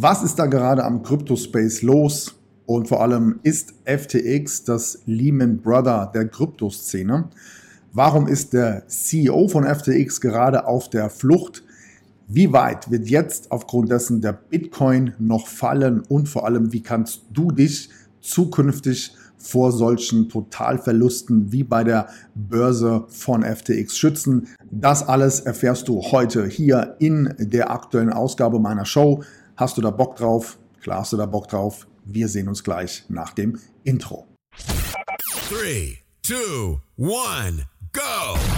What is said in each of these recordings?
Was ist da gerade am Kryptospace los? Und vor allem ist FTX das Lehman Brother der Kryptoszene? Warum ist der CEO von FTX gerade auf der Flucht? Wie weit wird jetzt aufgrund dessen der Bitcoin noch fallen? Und vor allem, wie kannst du dich zukünftig vor solchen Totalverlusten wie bei der Börse von FTX schützen? Das alles erfährst du heute hier in der aktuellen Ausgabe meiner Show. Hast du da Bock drauf? Klar hast du da Bock drauf. Wir sehen uns gleich nach dem Intro. 3, 2, 1, go!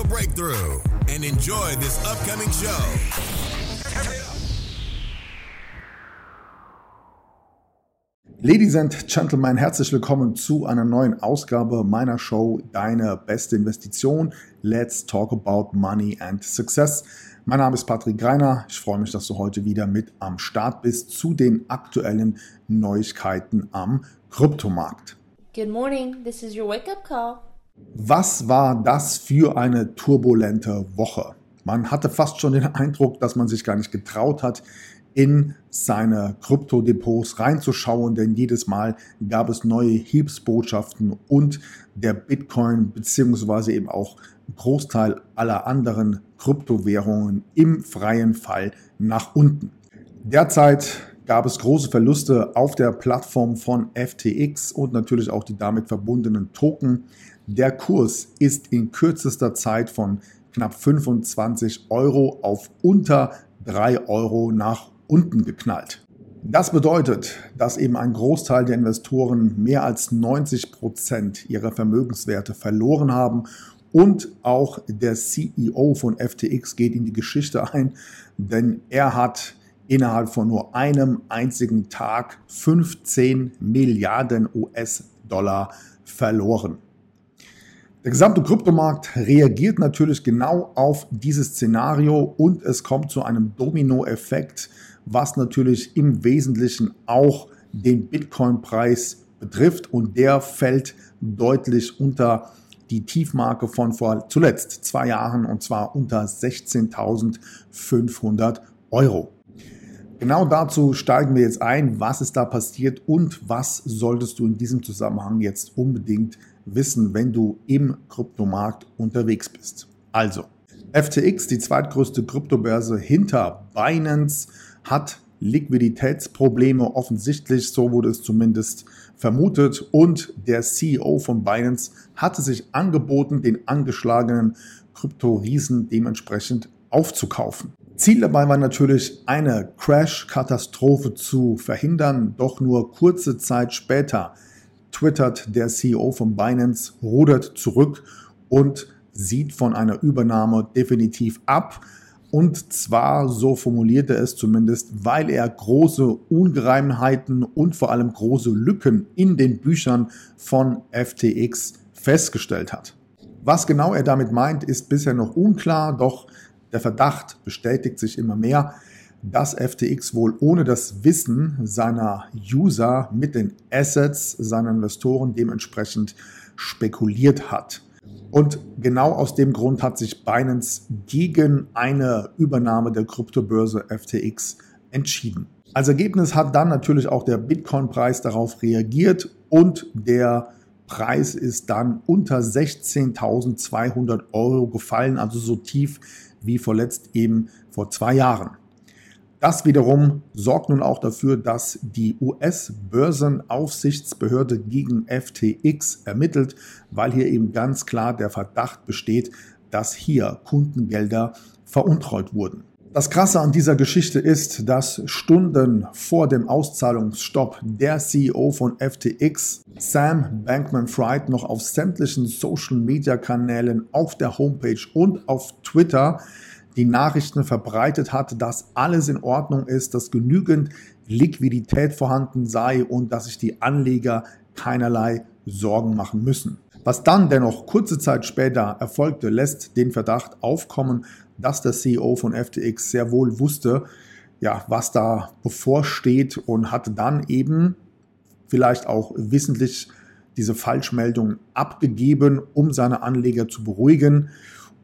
financial breakthrough and enjoy this upcoming show. Ladies and Gentlemen, herzlich willkommen zu einer neuen Ausgabe meiner Show Deine beste Investition. Let's talk about money and success. Mein Name ist Patrick Greiner. Ich freue mich, dass du heute wieder mit am Start bist zu den aktuellen Neuigkeiten am Kryptomarkt. Good morning. This is your wake up call. Was war das für eine turbulente Woche? Man hatte fast schon den Eindruck, dass man sich gar nicht getraut hat, in seine Kryptodepots reinzuschauen, denn jedes Mal gab es neue Hilfsbotschaften und der Bitcoin beziehungsweise eben auch Großteil aller anderen Kryptowährungen im freien Fall nach unten. Derzeit gab es große Verluste auf der Plattform von FTX und natürlich auch die damit verbundenen Token. Der Kurs ist in kürzester Zeit von knapp 25 Euro auf unter 3 Euro nach unten geknallt. Das bedeutet, dass eben ein Großteil der Investoren mehr als 90 Prozent ihrer Vermögenswerte verloren haben und auch der CEO von FTX geht in die Geschichte ein, denn er hat innerhalb von nur einem einzigen Tag 15 Milliarden US-Dollar verloren. Der gesamte Kryptomarkt reagiert natürlich genau auf dieses Szenario und es kommt zu einem Dominoeffekt, was natürlich im Wesentlichen auch den Bitcoin-Preis betrifft und der fällt deutlich unter die Tiefmarke von vor zuletzt zwei Jahren und zwar unter 16.500 Euro. Genau dazu steigen wir jetzt ein, was ist da passiert und was solltest du in diesem Zusammenhang jetzt unbedingt wissen, wenn du im Kryptomarkt unterwegs bist. Also, FTX, die zweitgrößte Kryptobörse hinter Binance, hat Liquiditätsprobleme offensichtlich, so wurde es zumindest vermutet. Und der CEO von Binance hatte sich angeboten, den angeschlagenen Kryptoriesen dementsprechend aufzukaufen. Ziel dabei war natürlich, eine Crash-Katastrophe zu verhindern, doch nur kurze Zeit später twittert der CEO von Binance, rudert zurück und sieht von einer Übernahme definitiv ab. Und zwar, so formulierte er es zumindest, weil er große Ungereimheiten und vor allem große Lücken in den Büchern von FTX festgestellt hat. Was genau er damit meint, ist bisher noch unklar, doch der Verdacht bestätigt sich immer mehr dass FTX wohl ohne das Wissen seiner User mit den Assets seiner Investoren dementsprechend spekuliert hat. Und genau aus dem Grund hat sich Binance gegen eine Übernahme der Kryptobörse FTX entschieden. Als Ergebnis hat dann natürlich auch der Bitcoin-Preis darauf reagiert und der Preis ist dann unter 16.200 Euro gefallen, also so tief wie vorletzt eben vor zwei Jahren. Das wiederum sorgt nun auch dafür, dass die US-Börsenaufsichtsbehörde gegen FTX ermittelt, weil hier eben ganz klar der Verdacht besteht, dass hier Kundengelder veruntreut wurden. Das Krasse an dieser Geschichte ist, dass Stunden vor dem Auszahlungsstopp der CEO von FTX, Sam Bankman-Fried, noch auf sämtlichen Social-Media-Kanälen, auf der Homepage und auf Twitter die Nachrichten verbreitet hat, dass alles in Ordnung ist, dass genügend Liquidität vorhanden sei und dass sich die Anleger keinerlei Sorgen machen müssen. Was dann dennoch kurze Zeit später erfolgte, lässt den Verdacht aufkommen, dass der CEO von FTX sehr wohl wusste, ja, was da bevorsteht und hatte dann eben vielleicht auch wissentlich diese Falschmeldung abgegeben, um seine Anleger zu beruhigen.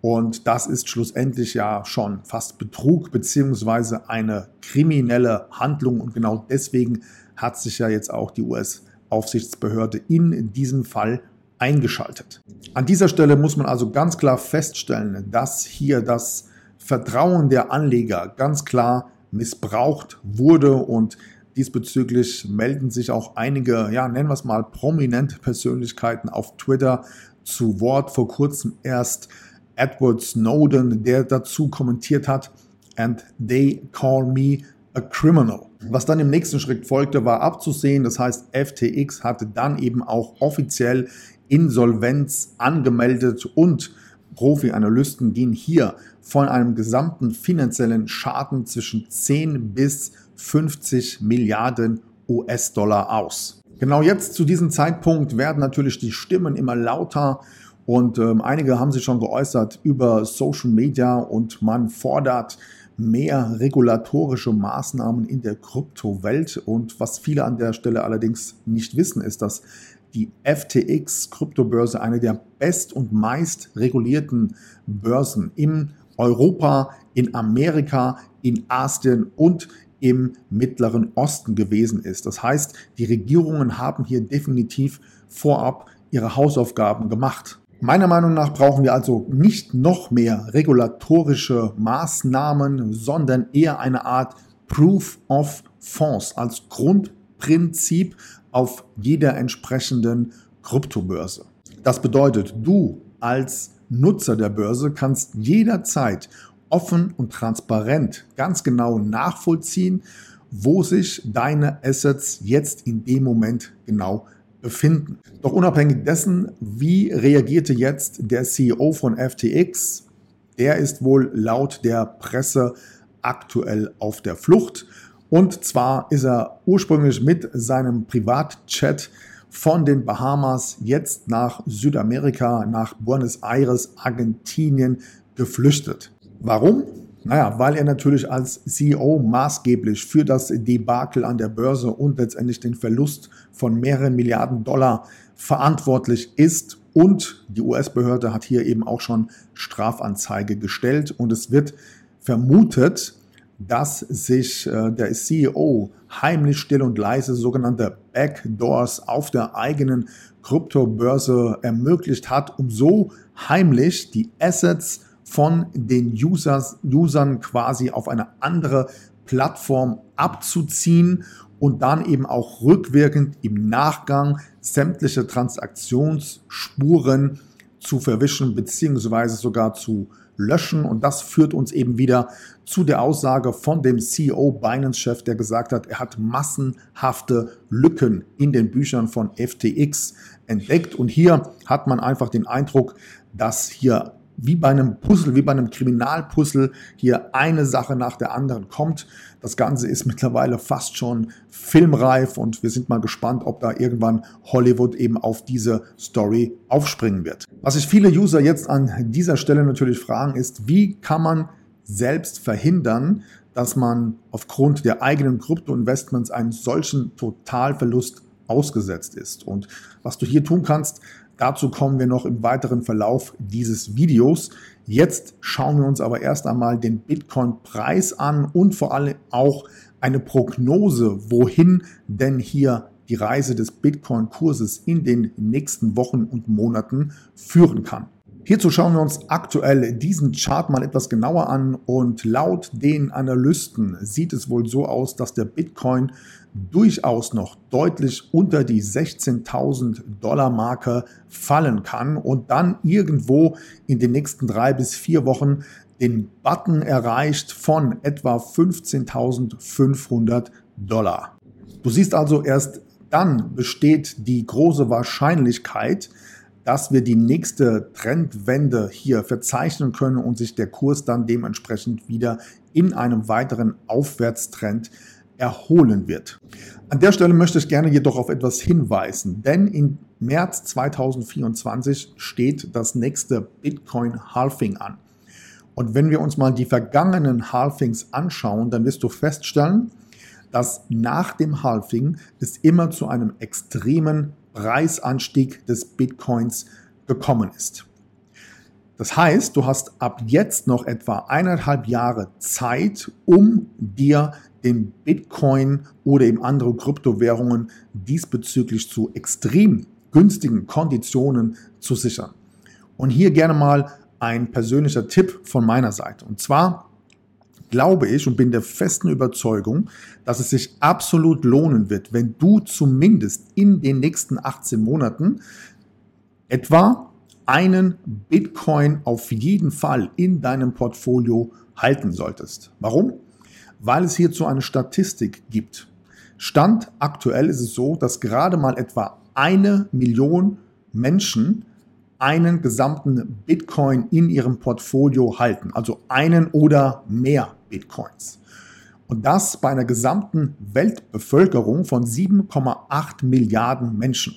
Und das ist schlussendlich ja schon fast Betrug beziehungsweise eine kriminelle Handlung. Und genau deswegen hat sich ja jetzt auch die US-Aufsichtsbehörde in diesem Fall eingeschaltet. An dieser Stelle muss man also ganz klar feststellen, dass hier das Vertrauen der Anleger ganz klar missbraucht wurde und diesbezüglich melden sich auch einige, ja, nennen wir es mal prominente Persönlichkeiten auf Twitter zu Wort. Vor kurzem erst Edward Snowden, der dazu kommentiert hat, and they call me a criminal. Was dann im nächsten Schritt folgte, war abzusehen. Das heißt, FTX hatte dann eben auch offiziell Insolvenz angemeldet und Profi-Analysten gehen hier von einem gesamten finanziellen Schaden zwischen 10 bis 50 Milliarden US-Dollar aus. Genau jetzt zu diesem Zeitpunkt werden natürlich die Stimmen immer lauter und ähm, einige haben sich schon geäußert über Social Media und man fordert mehr regulatorische Maßnahmen in der Kryptowelt. Und was viele an der Stelle allerdings nicht wissen, ist, dass die FTX Kryptobörse eine der best und meist regulierten Börsen in Europa, in Amerika, in Asien und im Mittleren Osten gewesen ist. Das heißt, die Regierungen haben hier definitiv vorab ihre Hausaufgaben gemacht. Meiner Meinung nach brauchen wir also nicht noch mehr regulatorische Maßnahmen, sondern eher eine Art Proof of Fonds als Grundprinzip auf jeder entsprechenden Kryptobörse. Das bedeutet, du als Nutzer der Börse kannst jederzeit offen und transparent ganz genau nachvollziehen, wo sich deine Assets jetzt in dem Moment genau befinden. Doch unabhängig dessen, wie reagierte jetzt der CEO von FTX? Der ist wohl laut der Presse aktuell auf der Flucht. Und zwar ist er ursprünglich mit seinem Privatchat von den Bahamas jetzt nach Südamerika, nach Buenos Aires, Argentinien geflüchtet. Warum? Naja, weil er natürlich als CEO maßgeblich für das Debakel an der Börse und letztendlich den Verlust von mehreren Milliarden Dollar verantwortlich ist. Und die US-Behörde hat hier eben auch schon Strafanzeige gestellt. Und es wird vermutet, dass sich äh, der CEO heimlich still und leise sogenannte Backdoors auf der eigenen Kryptobörse ermöglicht hat, um so heimlich die Assets von den Users, Usern quasi auf eine andere Plattform abzuziehen und dann eben auch rückwirkend im Nachgang sämtliche Transaktionsspuren zu verwischen beziehungsweise sogar zu löschen. Und das führt uns eben wieder zu der Aussage von dem CEO Binance-Chef, der gesagt hat, er hat massenhafte Lücken in den Büchern von FTX entdeckt. Und hier hat man einfach den Eindruck, dass hier wie bei einem Puzzle, wie bei einem Kriminalpuzzle hier eine Sache nach der anderen kommt. Das Ganze ist mittlerweile fast schon filmreif und wir sind mal gespannt, ob da irgendwann Hollywood eben auf diese Story aufspringen wird. Was sich viele User jetzt an dieser Stelle natürlich fragen ist, wie kann man selbst verhindern, dass man aufgrund der eigenen Krypto-Investments einen solchen Totalverlust ausgesetzt ist. Und was du hier tun kannst, Dazu kommen wir noch im weiteren Verlauf dieses Videos. Jetzt schauen wir uns aber erst einmal den Bitcoin-Preis an und vor allem auch eine Prognose, wohin denn hier die Reise des Bitcoin-Kurses in den nächsten Wochen und Monaten führen kann. Hierzu schauen wir uns aktuell diesen Chart mal etwas genauer an und laut den Analysten sieht es wohl so aus, dass der Bitcoin durchaus noch deutlich unter die 16.000 Dollar Marke fallen kann und dann irgendwo in den nächsten drei bis vier Wochen den Button erreicht von etwa 15.500 Dollar. Du siehst also erst dann besteht die große Wahrscheinlichkeit, dass wir die nächste Trendwende hier verzeichnen können und sich der Kurs dann dementsprechend wieder in einem weiteren Aufwärtstrend erholen wird. An der Stelle möchte ich gerne jedoch auf etwas hinweisen, denn im März 2024 steht das nächste Bitcoin Halving an. Und wenn wir uns mal die vergangenen Halvings anschauen, dann wirst du feststellen, dass nach dem Halving es immer zu einem extremen Preisanstieg des Bitcoins gekommen ist. Das heißt, du hast ab jetzt noch etwa eineinhalb Jahre Zeit, um dir den Bitcoin oder eben andere Kryptowährungen diesbezüglich zu extrem günstigen Konditionen zu sichern. Und hier gerne mal ein persönlicher Tipp von meiner Seite. Und zwar glaube ich und bin der festen Überzeugung, dass es sich absolut lohnen wird, wenn du zumindest in den nächsten 18 Monaten etwa einen Bitcoin auf jeden Fall in deinem Portfolio halten solltest. Warum? Weil es hierzu eine Statistik gibt. Stand aktuell ist es so, dass gerade mal etwa eine Million Menschen einen gesamten Bitcoin in ihrem Portfolio halten, also einen oder mehr Bitcoins. Und das bei einer gesamten Weltbevölkerung von 7,8 Milliarden Menschen.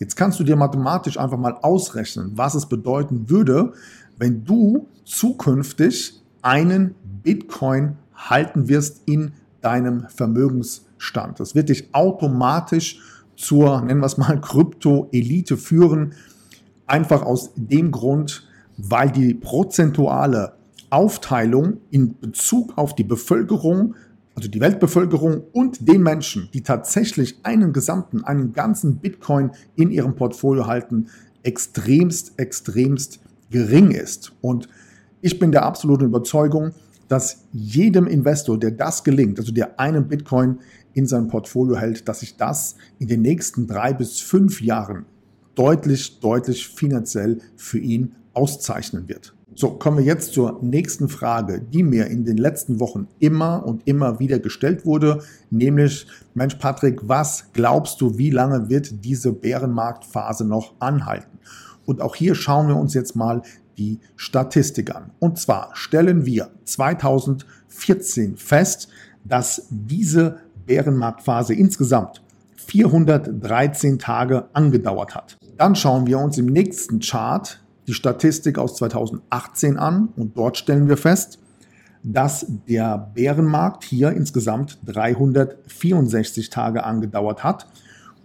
Jetzt kannst du dir mathematisch einfach mal ausrechnen, was es bedeuten würde, wenn du zukünftig einen Bitcoin halten wirst in deinem Vermögensstand. Das wird dich automatisch zur, nennen wir es mal, Krypto-Elite führen. Einfach aus dem Grund, weil die prozentuale Aufteilung in Bezug auf die Bevölkerung, also die Weltbevölkerung und den Menschen, die tatsächlich einen gesamten, einen ganzen Bitcoin in ihrem Portfolio halten, extremst, extremst gering ist. Und ich bin der absoluten Überzeugung, dass jedem Investor, der das gelingt, also der einen Bitcoin in seinem Portfolio hält, dass sich das in den nächsten drei bis fünf Jahren deutlich, deutlich finanziell für ihn auszeichnen wird. So, kommen wir jetzt zur nächsten Frage, die mir in den letzten Wochen immer und immer wieder gestellt wurde, nämlich, Mensch Patrick, was glaubst du, wie lange wird diese Bärenmarktphase noch anhalten? Und auch hier schauen wir uns jetzt mal die Statistik an. Und zwar stellen wir 2014 fest, dass diese Bärenmarktphase insgesamt 413 Tage angedauert hat. Dann schauen wir uns im nächsten Chart die Statistik aus 2018 an und dort stellen wir fest, dass der Bärenmarkt hier insgesamt 364 Tage angedauert hat.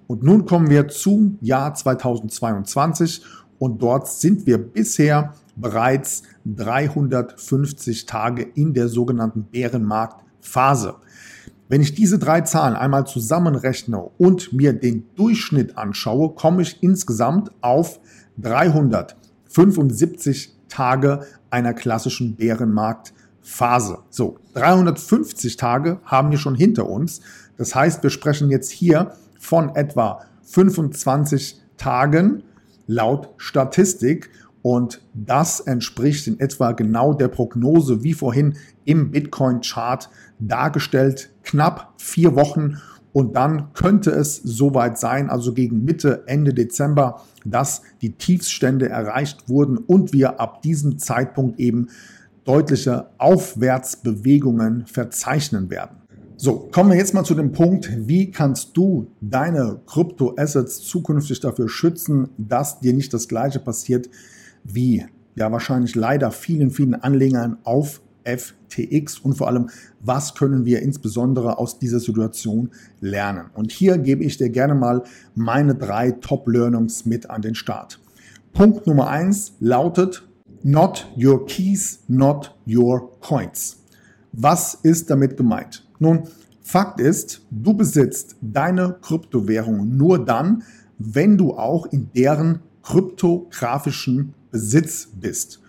Und nun kommen wir zum Jahr 2022 und dort sind wir bisher bereits 350 Tage in der sogenannten Bärenmarktphase. Wenn ich diese drei Zahlen einmal zusammenrechne und mir den Durchschnitt anschaue, komme ich insgesamt auf 375 Tage einer klassischen Bärenmarktphase. So, 350 Tage haben wir schon hinter uns. Das heißt, wir sprechen jetzt hier von etwa 25 Tagen laut Statistik und das entspricht in etwa genau der Prognose, wie vorhin im Bitcoin-Chart dargestellt, knapp vier Wochen. Und dann könnte es soweit sein, also gegen Mitte, Ende Dezember, dass die Tiefstände erreicht wurden und wir ab diesem Zeitpunkt eben deutliche Aufwärtsbewegungen verzeichnen werden. So, kommen wir jetzt mal zu dem Punkt, wie kannst du deine Kryptoassets zukünftig dafür schützen, dass dir nicht das gleiche passiert wie ja wahrscheinlich leider vielen, vielen Anlegern auf FTX und vor allem, was können wir insbesondere aus dieser Situation lernen. Und hier gebe ich dir gerne mal meine drei Top-Learnings mit an den Start. Punkt Nummer eins lautet, not your keys, not your coins. Was ist damit gemeint? Nun, Fakt ist, du besitzt deine Kryptowährung nur dann, wenn du auch in deren kryptografischen Besitz bist.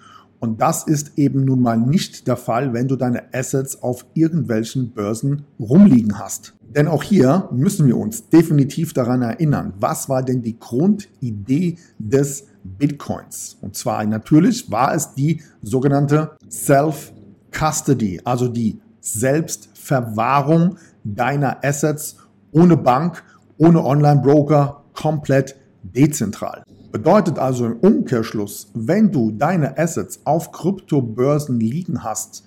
Und das ist eben nun mal nicht der Fall, wenn du deine Assets auf irgendwelchen Börsen rumliegen hast. Denn auch hier müssen wir uns definitiv daran erinnern, was war denn die Grundidee des Bitcoins? Und zwar natürlich war es die sogenannte Self-Custody, also die Selbstverwahrung deiner Assets ohne Bank, ohne Online-Broker, komplett dezentral. Bedeutet also im Umkehrschluss, wenn du deine Assets auf Kryptobörsen liegen hast,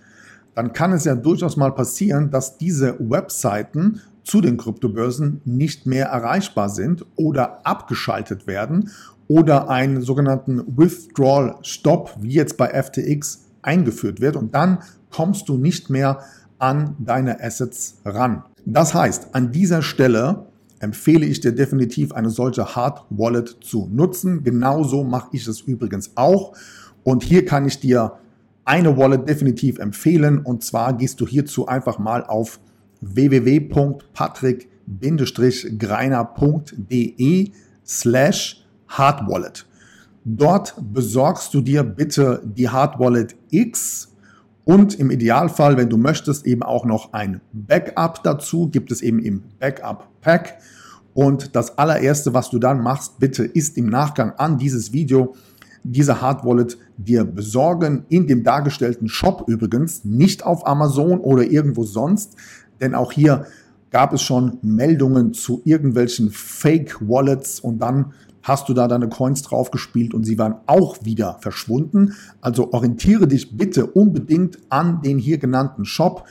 dann kann es ja durchaus mal passieren, dass diese Webseiten zu den Kryptobörsen nicht mehr erreichbar sind oder abgeschaltet werden oder einen sogenannten Withdrawal Stop, wie jetzt bei FTX, eingeführt wird und dann kommst du nicht mehr an deine Assets ran. Das heißt, an dieser Stelle empfehle ich dir definitiv eine solche Hard Wallet zu nutzen. Genauso mache ich es übrigens auch. Und hier kann ich dir eine Wallet definitiv empfehlen. Und zwar gehst du hierzu einfach mal auf www.patrick-greiner.de slash Hardwallet. Dort besorgst du dir bitte die Hardwallet X und im Idealfall, wenn du möchtest, eben auch noch ein Backup dazu, gibt es eben im Backup Pack. Und das allererste, was du dann machst, bitte ist im Nachgang an dieses Video diese Hard Wallet dir besorgen, in dem dargestellten Shop übrigens, nicht auf Amazon oder irgendwo sonst, denn auch hier gab es schon Meldungen zu irgendwelchen Fake Wallets und dann hast du da deine Coins draufgespielt und sie waren auch wieder verschwunden. Also orientiere dich bitte unbedingt an den hier genannten Shop.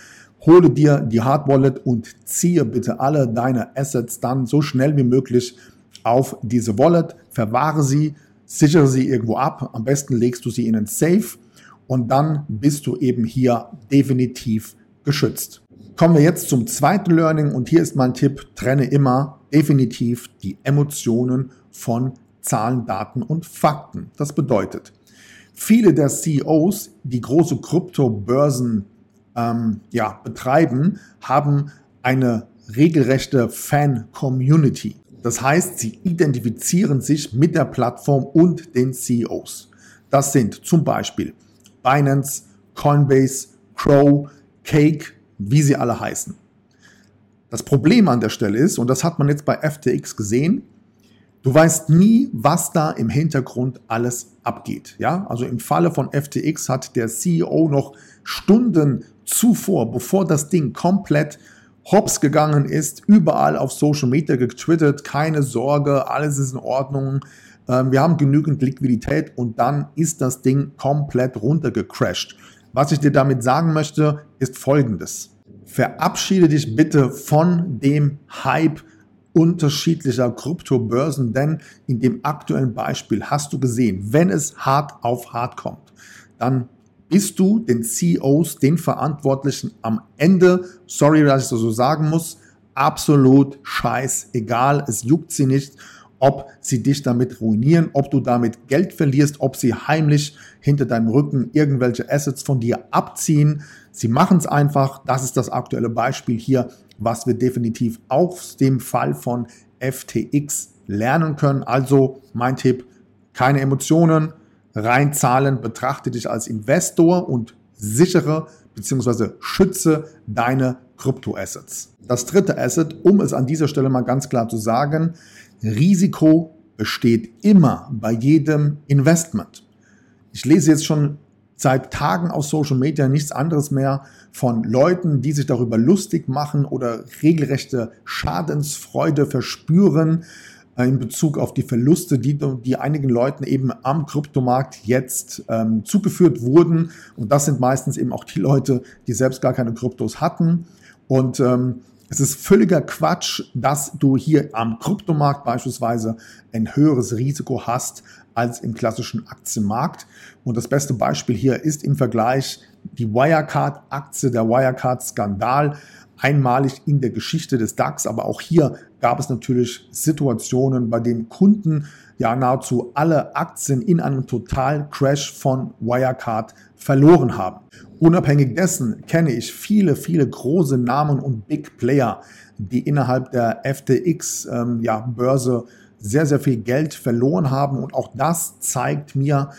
Hole dir die Hard Wallet und ziehe bitte alle deine Assets dann so schnell wie möglich auf diese Wallet. Verwahre sie, sichere sie irgendwo ab. Am besten legst du sie in ein Safe und dann bist du eben hier definitiv geschützt. Kommen wir jetzt zum zweiten Learning und hier ist mein Tipp, trenne immer definitiv die Emotionen von Zahlen, Daten und Fakten. Das bedeutet, viele der CEOs, die große Kryptobörsen ähm, ja, betreiben, haben eine regelrechte Fan-Community. Das heißt, sie identifizieren sich mit der Plattform und den CEOs. Das sind zum Beispiel Binance, Coinbase, Crow, Cake, wie sie alle heißen. Das Problem an der Stelle ist, und das hat man jetzt bei FTX gesehen, du weißt nie, was da im Hintergrund alles abgeht. Ja, also im Falle von FTX hat der CEO noch Stunden zuvor, bevor das Ding komplett hops gegangen ist, überall auf Social Media getwittert, keine Sorge, alles ist in Ordnung, ähm, wir haben genügend Liquidität und dann ist das Ding komplett runtergecrashed. Was ich dir damit sagen möchte, ist folgendes. Verabschiede dich bitte von dem Hype unterschiedlicher Kryptobörsen, denn in dem aktuellen Beispiel hast du gesehen, wenn es hart auf hart kommt, dann bist du den CEOs, den Verantwortlichen am Ende, sorry, dass ich das so sagen muss, absolut scheißegal. Es juckt sie nicht, ob sie dich damit ruinieren, ob du damit Geld verlierst, ob sie heimlich hinter deinem Rücken irgendwelche Assets von dir abziehen. Sie machen es einfach. Das ist das aktuelle Beispiel hier, was wir definitiv aus dem Fall von FTX lernen können. Also mein Tipp, keine Emotionen, rein Zahlen, betrachte dich als Investor und sichere bzw. schütze deine Kryptoassets. Das dritte Asset, um es an dieser Stelle mal ganz klar zu sagen, Risiko besteht immer bei jedem Investment. Ich lese jetzt schon seit Tagen auf Social Media nichts anderes mehr von Leuten, die sich darüber lustig machen oder regelrechte Schadensfreude verspüren, in Bezug auf die Verluste, die, die einigen Leuten eben am Kryptomarkt jetzt ähm, zugeführt wurden. Und das sind meistens eben auch die Leute, die selbst gar keine Kryptos hatten. Und ähm, es ist völliger Quatsch, dass du hier am Kryptomarkt beispielsweise ein höheres Risiko hast als im klassischen Aktienmarkt. Und das beste Beispiel hier ist im Vergleich die Wirecard-Aktie, der Wirecard-Skandal einmalig in der Geschichte des DAX. Aber auch hier gab es natürlich Situationen, bei denen Kunden ja nahezu alle Aktien in einem Total-Crash von Wirecard verloren haben. Unabhängig dessen kenne ich viele, viele große Namen und Big Player, die innerhalb der FTX-Börse ähm, ja, sehr, sehr viel Geld verloren haben. Und auch das zeigt mir,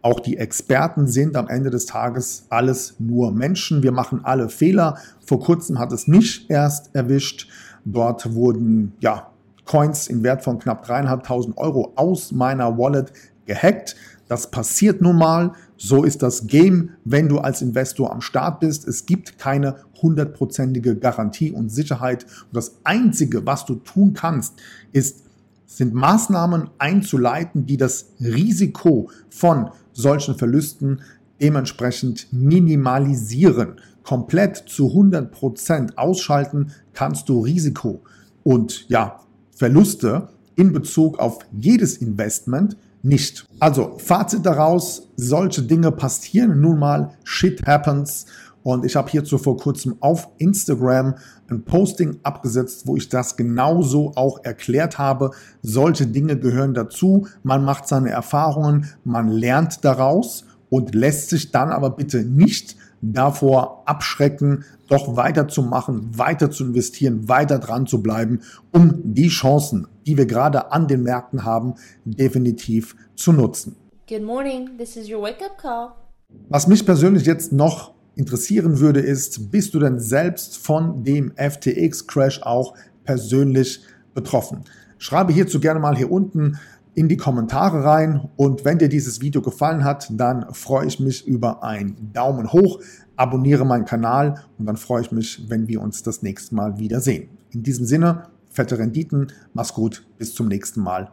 auch die Experten sind am Ende des Tages alles nur Menschen. Wir machen alle Fehler. Vor kurzem hat es mich erst erwischt. Dort wurden ja, Coins im Wert von knapp dreieinhalbtausend Euro aus meiner Wallet gehackt. Das passiert nun mal. So ist das Game, wenn du als Investor am Start bist. Es gibt keine hundertprozentige Garantie und Sicherheit. Und das Einzige, was du tun kannst, ist sind Maßnahmen einzuleiten, die das Risiko von solchen Verlusten dementsprechend minimalisieren. Komplett zu 100 Prozent ausschalten kannst du Risiko und ja, Verluste in Bezug auf jedes Investment nicht. Also Fazit daraus, solche Dinge passieren nun mal, shit happens und ich habe hierzu vor kurzem auf Instagram ein Posting abgesetzt, wo ich das genauso auch erklärt habe. Solche Dinge gehören dazu. Man macht seine Erfahrungen, man lernt daraus und lässt sich dann aber bitte nicht davor abschrecken, doch weiterzumachen, weiter zu investieren, weiter dran zu bleiben, um die Chancen, die wir gerade an den Märkten haben, definitiv zu nutzen. Good morning, this is your wake up call. Was mich persönlich jetzt noch interessieren würde, ist, bist du denn selbst von dem FTX-Crash auch persönlich betroffen? Schreibe hierzu gerne mal hier unten in die Kommentare rein und wenn dir dieses Video gefallen hat, dann freue ich mich über einen Daumen hoch, abonniere meinen Kanal und dann freue ich mich, wenn wir uns das nächste Mal wiedersehen. In diesem Sinne, fette Renditen, mach's gut, bis zum nächsten Mal.